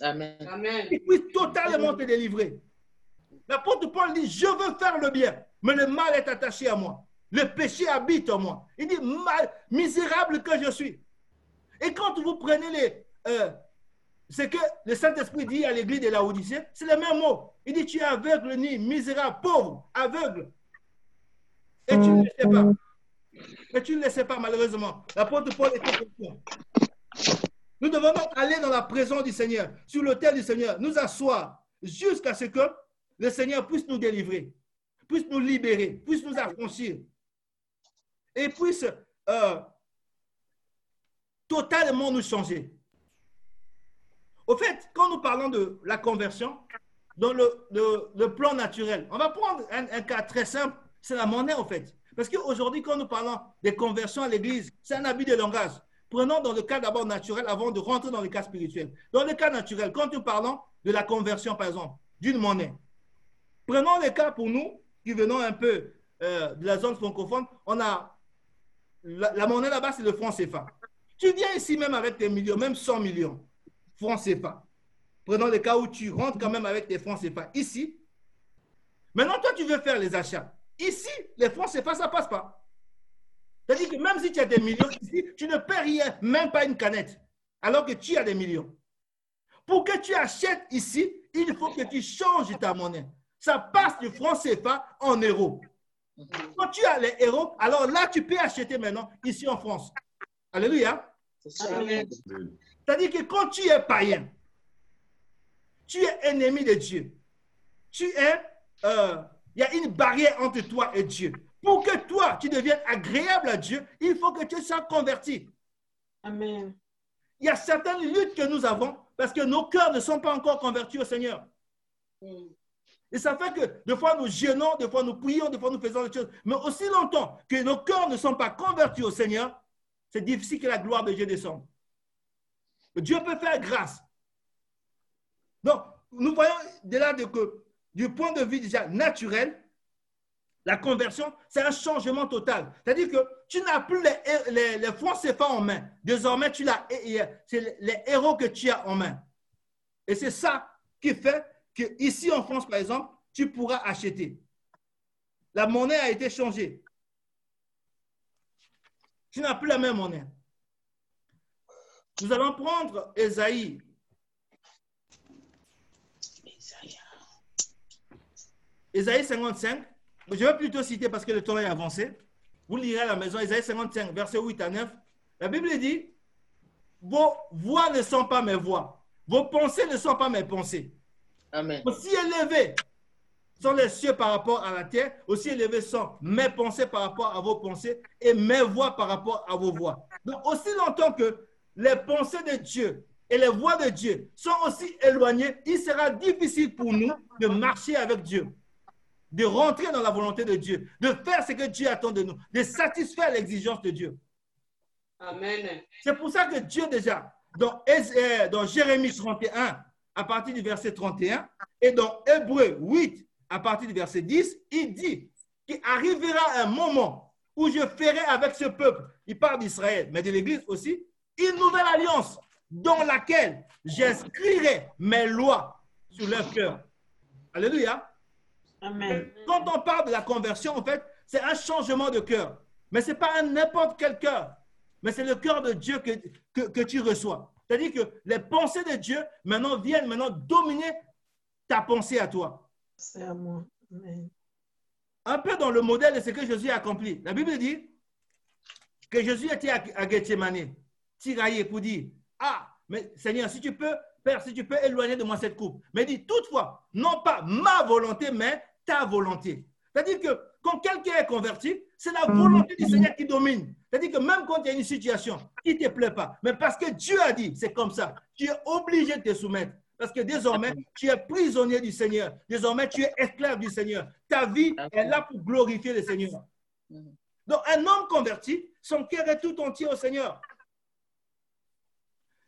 Amen. Il puisse totalement te délivrer. L'apôtre Paul dit, je veux faire le bien, mais le mal est attaché à moi. Le péché habite en moi. Il dit, mal, misérable que je suis. Et quand vous prenez les, euh, ce que le Saint-Esprit dit à l'église de la Odyssée, c'est le même mot. Il dit, tu es aveugle, ni misérable, pauvre, aveugle. Et tu ne le sais pas. Mais tu ne le sais pas, malheureusement. L'apôtre Paul était conscient. Nous devons aller dans la présence du Seigneur, sur l'autel du Seigneur, nous asseoir jusqu'à ce que le Seigneur puisse nous délivrer, puisse nous libérer, puisse nous affranchir et puisse euh, totalement nous changer. Au fait, quand nous parlons de la conversion, dans le, plan naturel, on va prendre un, cas très simple, c'est la monnaie, en fait. Parce qu'aujourd'hui, quand nous parlons des conversions à l'Église, c'est un habit de langage. Prenons dans le cas d'abord naturel avant de rentrer dans le cas spirituel. Dans le cas naturel, quand nous parlons de la conversion, par exemple, d'une monnaie, prenons le cas pour nous qui venons un peu euh, de la zone francophone, on a la, monnaie là-bas, c'est le franc CFA. Tu viens ici même avec tes millions, même 100 millions francs CFA. Prenons le cas où tu rentres quand même avec tes francs CFA ici. Maintenant, toi, tu veux faire les achats. Ici, les francs CFA, ça ne passe pas. C'est-à-dire que même si tu as des millions ici, tu ne paies rien, même pas une canette, alors que tu as des millions. Pour que tu achètes ici, il faut que tu changes ta monnaie. Ça passe du franc CFA en euros. Quand tu as les euros, alors là, tu peux acheter maintenant ici en France. Alléluia. C'est-à-dire que quand tu es païen, tu es ennemi de Dieu. Tu es, euh, il y a une barrière entre toi et Dieu. Pour que toi, tu deviennes agréable à Dieu, il faut que tu sois converti. Amen. Il y a certaines luttes que nous avons parce que nos cœurs ne sont pas encore convertis au Seigneur. Et ça fait que des fois nous gênons, des fois nous prions, des fois nous faisons des choses. Mais aussi longtemps que nos cœurs ne sont pas convertis au Seigneur, c'est difficile que la gloire de Dieu descende. Dieu peut faire grâce. Donc, nous voyons de là que, du point de vue déjà naturel, la conversion, c'est un changement total. C'est-à-dire que tu n'as plus les, les, les francs CFA en main. Désormais, tu l'as, c'est les héros que tu as en main. Et c'est ça qui fait que ici en France, par exemple, tu pourras acheter. La monnaie a été changée. Tu n'as plus la même monnaie. Nous allons prendre Esaïe. Esaïe 55. Je vais plutôt citer parce que le temps est avancé. Vous lirez à la maison, Esaïe 55, verset 8 à 9. La Bible dit, vos voix ne sont pas mes voix. Vos pensées ne sont pas mes pensées. Amen. Aussi élevés sont les cieux par rapport à la terre, aussi élevés sont mes pensées par rapport à vos pensées et mes voix par rapport à vos voix. Donc, aussi longtemps que les pensées de Dieu et les voix de Dieu sont aussi éloignées, il sera difficile pour nous de marcher avec Dieu, de rentrer dans la volonté de Dieu, de faire ce que Dieu attend de nous, de satisfaire l'exigence de Dieu. Amen. C'est pour ça que Dieu déjà, dans, euh, dans Jérémie 31, à partir du verset 31, et dans Hébreu 8, à partir du verset 10, il dit qu'il arrivera un moment où je ferai avec ce peuple, il parle d'Israël, mais de l'Église aussi, une nouvelle alliance dans laquelle j'inscrirai mes lois sur leur cœur. Alléluia. Amen. Quand on parle de la conversion, en fait, c'est un changement de cœur. Mais ce n'est pas n'importe quel cœur. mais c'est le cœur de Dieu que, que, que tu reçois. C'est-à-dire que les pensées de Dieu maintenant viennent maintenant dominer ta pensée à toi. C'est à moi. Amen. Un peu dans le modèle de ce que Jésus a accompli. La Bible dit que Jésus était à, à Gethsemane, tiraillé pour dire Ah, mais Seigneur, si tu peux, Père, si tu peux éloigner de moi cette coupe. Mais il dit toutefois, non pas ma volonté, mais ta volonté. C'est-à-dire que quand quelqu'un est converti, c'est la volonté du Seigneur qui domine. C'est-à-dire que même quand il y a une situation qui ne te plaît pas, mais parce que Dieu a dit, c'est comme ça, tu es obligé de te soumettre. Parce que désormais, tu es prisonnier du Seigneur. Désormais, tu es esclave du Seigneur. Ta vie est là pour glorifier le Seigneur. Donc, un homme converti, son cœur est tout entier au Seigneur.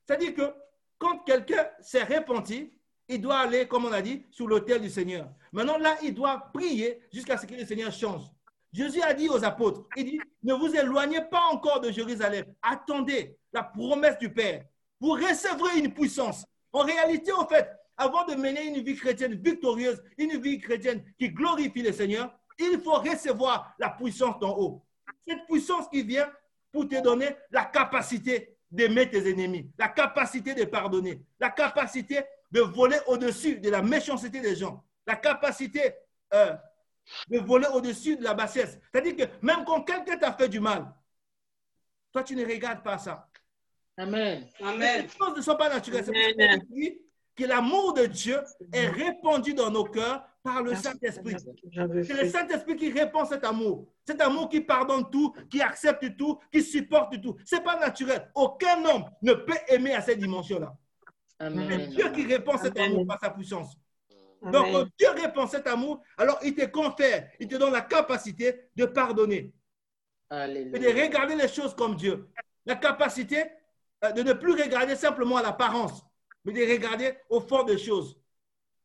C'est-à-dire que quand quelqu'un s'est repenti, il doit aller, comme on a dit, sur l'autel du Seigneur. Maintenant, là, il doit prier jusqu'à ce que le Seigneur change. Jésus a dit aux apôtres, il dit, ne vous éloignez pas encore de Jérusalem. Attendez la promesse du Père. Vous recevrez une puissance. En réalité, en fait, avant de mener une vie chrétienne victorieuse, une vie chrétienne qui glorifie le Seigneur, il faut recevoir la puissance d'en haut. Cette puissance qui vient pour te donner la capacité d'aimer tes ennemis, la capacité de pardonner, la capacité de voler au-dessus de la méchanceté des gens, la capacité euh, de voler au-dessus de la bassesse. C'est-à-dire que même quand quelqu'un t'a fait du mal, toi, tu ne regardes pas ça. Amen. Amen. Ces choses ne sont pas naturelles. C'est pour ça qu'il dit que l'amour de Dieu est répandu dans nos cœurs par le Saint-Esprit. C'est le Saint-Esprit qui répand cet amour. Cet amour qui pardonne tout, qui accepte tout, qui supporte tout. Ce n'est pas naturel. Aucun homme ne peut aimer à cette dimension-là. C'est Dieu qui répand cet amour par sa puissance. Donc, quand Dieu répand cet amour, alors il te confère, il te donne la capacité de pardonner. Et de regarder les choses comme Dieu. La capacité euh, de ne plus regarder simplement à l'apparence, mais de regarder au fond des choses.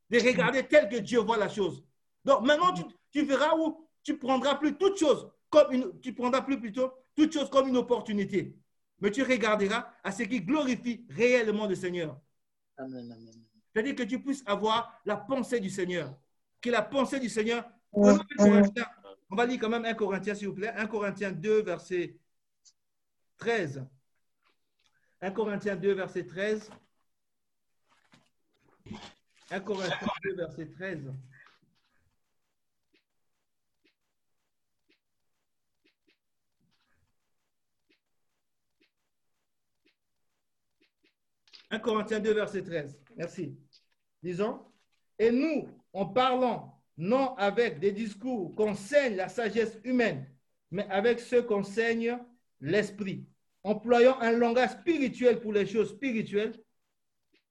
De regarder tel que Dieu voit la chose. Donc maintenant, tu, tu verras où tu prendras plus toute chose comme une, tu prendras plus plutôt toute chose comme une opportunité. Mais tu regarderas à ce qui glorifie réellement le Seigneur. Amen, amen. C'est-à-dire que tu puisses avoir la pensée du Seigneur. Que la pensée du Seigneur. Corinthien. On va lire quand même 1 Corinthiens, s'il vous plaît. 1 Corinthiens 2, verset 13. 1 Corinthiens 2, verset 13. 1 Corinthiens 2, verset 13. « 1 Corinthiens 2, verset 13. Merci. Disons, et nous, en parlant, non avec des discours qu'enseigne la sagesse humaine, mais avec ceux qu'enseigne l'esprit, employant un langage spirituel pour les choses spirituelles,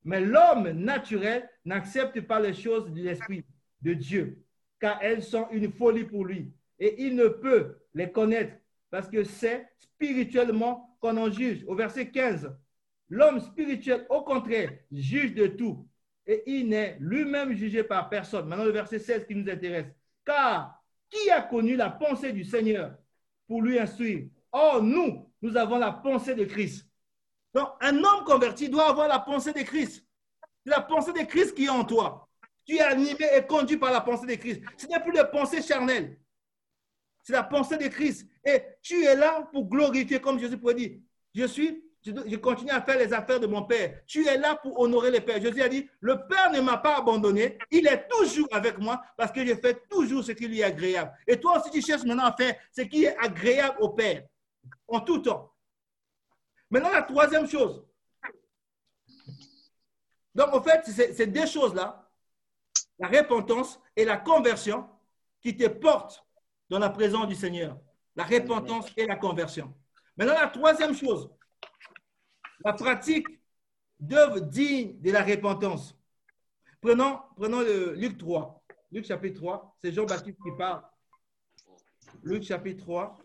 mais l'homme naturel n'accepte pas les choses de l'esprit de Dieu, car elles sont une folie pour lui, et il ne peut les connaître, parce que c'est spirituellement qu'on en juge. Au verset 15, L'homme spirituel, au contraire, juge de tout et il n'est lui-même jugé par personne. Maintenant, le verset 16 qui nous intéresse. Car qui a connu la pensée du Seigneur pour lui instruire? Or, nous, nous avons la pensée de Christ. Donc, un homme converti doit avoir la pensée de Christ. C'est la pensée de Christ qui est en toi. Tu es animé et conduit par la pensée de Christ. Ce n'est plus la pensée charnelle. C'est la pensée de Christ. Et tu es là pour glorifier, comme Jésus pourrait dire, je suis je continue à faire les affaires de mon Père. Tu es là pour honorer le Père. Jésus a dit, le Père ne m'a pas abandonné. Il est toujours avec moi parce que je fais toujours ce qui lui est agréable. Et toi aussi, tu cherches maintenant à faire ce qui est agréable au Père en tout temps. Maintenant, la troisième chose. Donc, en fait, c'est deux choses-là, la repentance et la conversion, qui te portent dans la présence du Seigneur. La repentance et la conversion. Maintenant, la troisième chose, la pratique d'œuvres dignes de la repentance. Prenons, prenons le Luc 3. Luc chapitre 3, c'est Jean-Baptiste qui parle. Luc chapitre 3.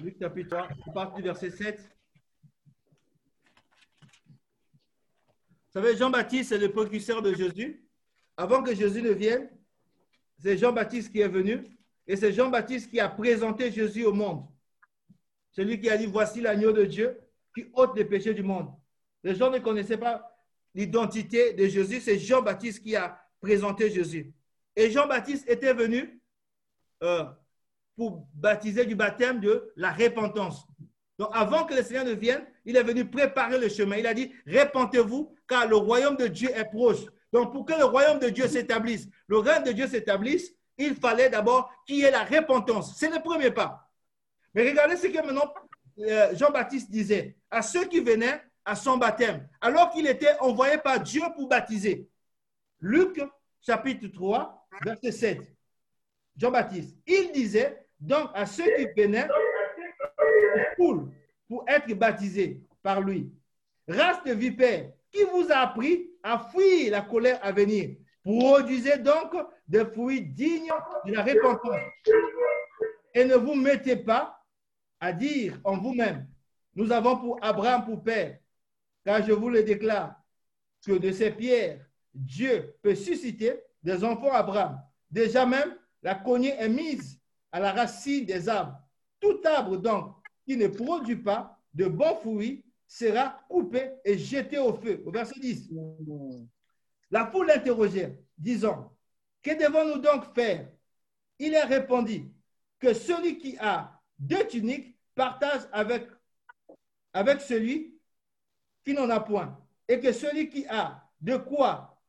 Luc chapitre 3, on part du verset 7. Vous savez, Jean-Baptiste, c'est le précurseur de Jésus. Avant que Jésus ne vienne, c'est Jean-Baptiste qui est venu et c'est Jean-Baptiste qui a présenté Jésus au monde. Celui qui a dit, voici l'agneau de Dieu qui ôte les péchés du monde. Les gens ne connaissaient pas l'identité de Jésus. C'est Jean-Baptiste qui a présenté Jésus. Et Jean-Baptiste était venu euh, pour baptiser du baptême de la repentance. Donc, avant que le Seigneur ne vienne, il est venu préparer le chemin. Il a dit, répentez-vous, car le royaume de Dieu est proche. Donc, pour que le royaume de Dieu s'établisse, le règne de Dieu s'établisse, il fallait d'abord qu'il y ait la repentance. C'est le premier pas. Mais regardez ce que maintenant euh, Jean-Baptiste disait à ceux qui venaient à son baptême, alors qu'il était envoyé par Dieu pour baptiser. Luc chapitre 3, verset 7. Jean-Baptiste, il disait donc à ceux qui venaient pour, pour être baptisés par lui, race de vipères, qui vous a appris à fuir la colère à venir? Produisez donc des fruits dignes de la repentance. Et ne vous mettez pas à dire en vous-même, nous avons pour Abraham pour père, car je vous le déclare, que de ces pierres, Dieu peut susciter des enfants Abraham. Déjà même, la cognée est mise à la racine des arbres. Tout arbre donc qui ne produit pas de bons fruits sera coupé et jeté au feu. Au verset 10. La foule l'interrogeait, disant, que devons-nous donc faire? Il a répondu que celui qui a deux tuniques partage avec, avec celui qui n'en a point, et que celui qui a de quoi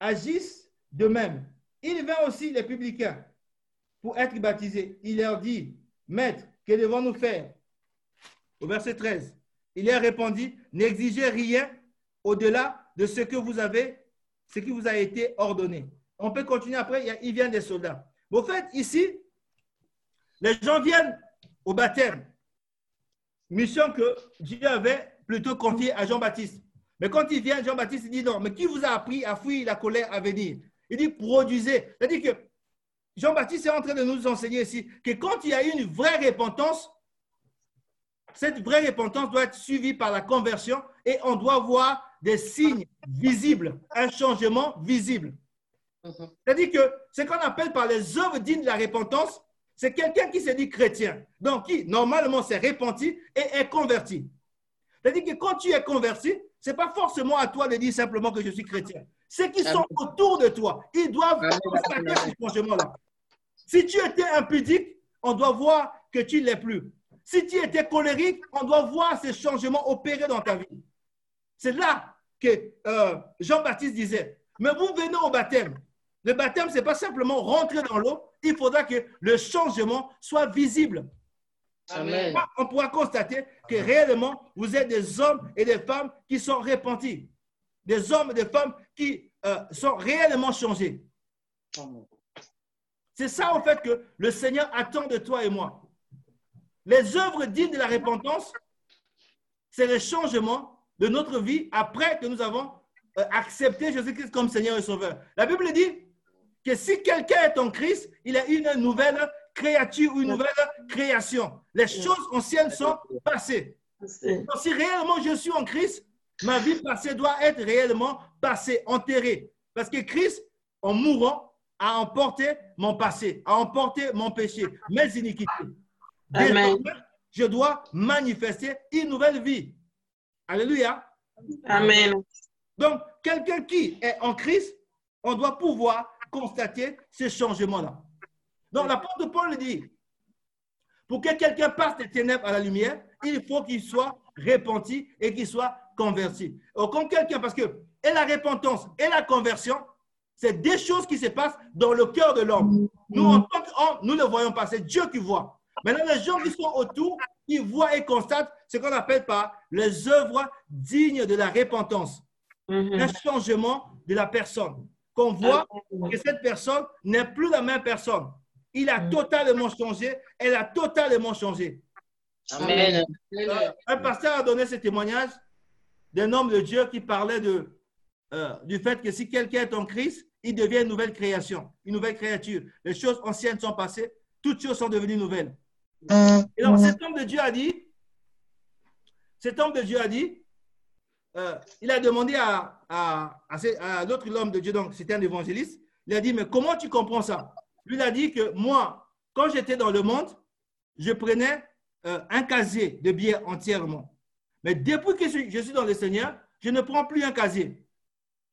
agisse de même. Il vint aussi les publicains pour être baptisés. Il leur dit, Maître, que devons-nous faire? Au verset 13, il a répondu, n'exigez rien au-delà de ce que vous avez ce qui vous a été ordonné. On peut continuer après, il vient des soldats. Au fait, ici, les gens viennent au baptême. Mission que Dieu avait plutôt confiée à Jean-Baptiste. Mais quand il vient, Jean-Baptiste dit non, mais qui vous a appris à fuir la colère à venir? Il dit produisez. C'est-à-dire que Jean-Baptiste est en train de nous enseigner ici que quand il y a une vraie repentance, cette vraie repentance doit être suivie par la conversion et on doit voir des signes visibles, un changement visible. Mhm. C'est-à-dire que ce qu'on appelle par les œuvres dignes de la repentance, c'est quelqu'un qui se dit chrétien, donc qui normalement s'est repenti et est converti. C'est-à-dire que quand tu es converti, ce n'est pas forcément à toi de dire simplement que je suis chrétien. Ceux qui sont autour de toi, ils doivent constater ce changement-là. Si tu étais impudique, on doit voir que tu ne l'es plus. Si tu étais colérique, on doit voir ces changements opérer dans ta vie. C'est là que euh, Jean-Baptiste disait, mais vous venez au baptême. Le baptême, ce n'est pas simplement rentrer dans l'eau, il faudra que le changement soit visible. Amen. On pourra constater que réellement, vous êtes des hommes et des femmes qui sont repentis. Des hommes et des femmes qui euh, sont réellement changés. C'est ça, en fait, que le Seigneur attend de toi et moi. Les œuvres dignes de la repentance, c'est le changement de notre vie après que nous avons euh, accepté Jésus-Christ comme Seigneur et Sauveur. La Bible dit que si quelqu'un est en Christ, il a une nouvelle créature, une nouvelle création. Les choses anciennes sont passées. Donc, si réellement je suis en Christ, ma vie passée doit être réellement passée, enterrée. Parce que Christ, en mourant, a emporté mon passé, a emporté mon péché, mes iniquités. Désormais, je dois manifester une nouvelle vie. Alléluia. Amen. Donc, quelqu'un qui est en Christ, on doit pouvoir constater ce changement-là. Donc, l'apôtre Paul dit, pour que quelqu'un passe des ténèbres à la lumière, il faut qu'il soit repenti et qu'il soit converti. Comme quelqu'un, parce que et la repentance et la conversion, c'est des choses qui se passent dans le cœur de l'homme. Nous, en tant qu'homme, nous ne voyons pas, c'est Dieu qui voit. Maintenant, les gens qui sont autour, ils voient et constatent ce qu'on appelle par les œuvres dignes de la repentance. Mhm. Un changement de la personne. Qu'on voit que cette personne n'est plus la même personne. Il a mhm. totalement changé, elle a totalement changé. Amen. Euh, un pasteur a donné ce témoignage d'un homme de Dieu qui parlait de, euh, du fait que si quelqu'un est en Christ, il devient une nouvelle création, une nouvelle créature. Les choses anciennes sont passées, toutes choses sont devenues nouvelles. Et donc, cet homme de Dieu a dit, cet homme de Dieu a dit, euh, il a demandé à, à, à, l'autre homme de Dieu, donc c'était un évangéliste, il a dit, mais comment tu comprends ça? Lui, il a dit que moi, quand j'étais dans le monde, je prenais euh, un casier de bière entièrement. Mais depuis que je, suis dans le Seigneur, je ne prends plus un casier.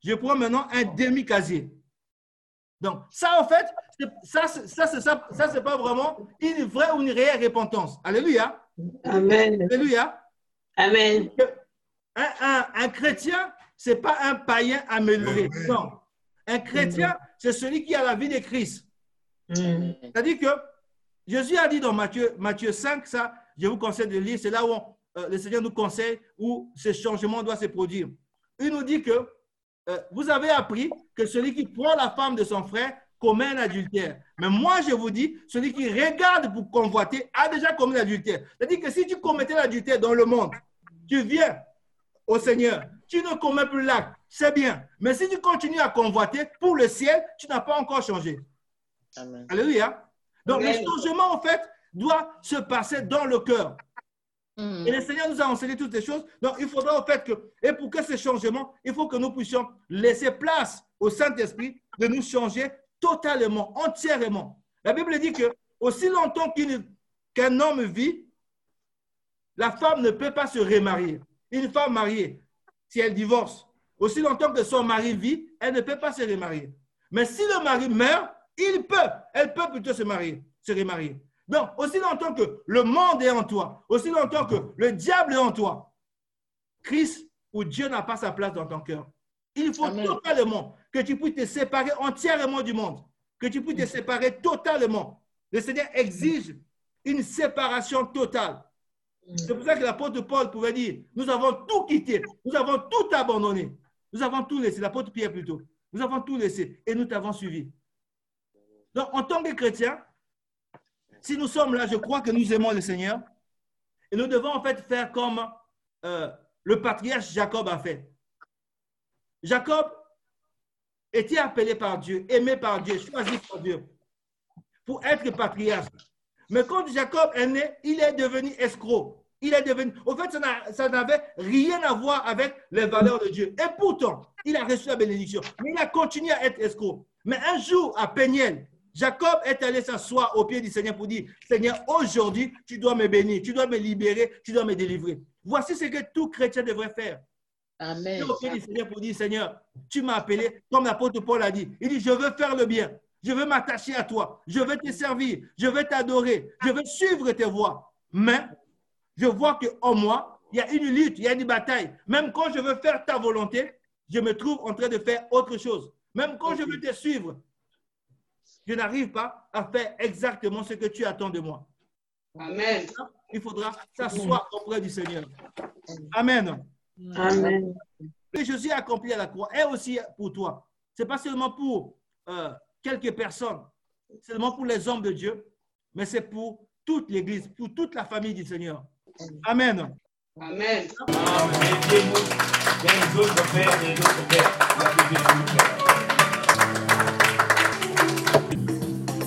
Je prends maintenant un demi-casier. Donc, ça, en fait, ça, ça, ça, ça, c'est pas vraiment une vraie ou une réelle repentance. Alléluia. Amen. Alléluia. Amen. Un, un, un chrétien, c'est pas un païen amélioré. Amen. Non. Un chrétien, c'est celui qui a la vie de Christ. Mm. C'est-à-dire que Jésus a dit dans Matthieu, Matthieu 5, ça, je vous conseille de lire, c'est là où on- euh, le Seigneur nous conseille où ce changement doit se produire. Il nous dit que euh, vous avez appris que celui qui prend la femme de son frère commet un adultère. Mais moi, je vous dis, celui qui regarde pour convoiter a déjà commis l'adultère. C'est-à-dire que si tu commettais l'adultère dans le monde, tu viens au Seigneur, tu ne commets plus l'acte, c'est bien. Mais si tu continues à convoiter pour le ciel, tu n'as pas encore changé. Amen. Alléluia. Donc, Amen. le changement, en fait, doit se passer dans le cœur. Mm. Et le Seigneur nous a enseigné toutes ces choses. Donc, il faudra, en fait, que, et pour que ce changement, il faut que nous puissions laisser place au Saint-Esprit de nous changer totalement, entièrement. La Bible dit que, aussi longtemps qu'un homme vit, la femme ne peut pas se remarier. Une femme mariée, si elle divorce, aussi longtemps que son mari vit, elle ne peut pas se remarier. Mais si le mari meurt, il peut, elle peut plutôt se marier, se remarier. Donc, aussi longtemps que le monde est en toi, aussi longtemps que le diable est en toi, Christ ou Dieu n'a pas sa place dans ton cœur. Il faut Amen. totalement que tu puisses te séparer entièrement du monde, que tu puisses te séparer totalement. Le Seigneur exige une séparation totale. C'est pour ça que l'apôtre Paul pouvait dire, nous avons tout quitté, nous avons tout abandonné, nous avons tout laissé, l'apôtre Pierre plutôt, nous avons tout laissé et nous t'avons suivi. Donc, en tant que chrétien, si nous sommes là, je crois que nous aimons le Seigneur et nous devons en fait faire comme euh, le patriarche Jacob a fait. Jacob était appelé par Dieu, aimé par Dieu, choisi par Dieu pour être patriarche. Mais quand Jacob est né, il est devenu escroc. Il est devenu. Au fait, ça n'a- ça n'avait rien à voir avec les valeurs de Dieu. Et pourtant, il a reçu la bénédiction. Mais il a continué à être escroc. Mais un jour, à Péniel, Jacob est allé s'asseoir au pied du Seigneur pour dire Seigneur, aujourd'hui, tu dois me bénir, tu dois me libérer, tu dois me délivrer. Voici ce que tout chrétien devrait faire. Amen. Au pied du Seigneur pour dire Seigneur, tu m'as appelé, comme l'apôtre Paul a dit. Il dit Je veux faire le bien. Je veux m'attacher à toi. Je veux te servir. Je veux t'adorer. Je veux suivre tes voies. Mais je vois qu'en moi, il y a une lutte, il y a une bataille. Même quand je veux faire ta volonté, je me trouve en train de faire autre chose. Même quand je veux te suivre, je n'arrive pas à faire exactement ce que tu attends de moi. Amen. Il faudra s'asseoir auprès du Seigneur. Amen. Amen. que Jésus a accompli à la croix est aussi pour toi. Ce n'est pas seulement pour euh, quelques personnes, seulement pour les hommes de Dieu, mais c'est pour toute l'Église, pour toute la famille du Seigneur. Amen. Amen. Amen.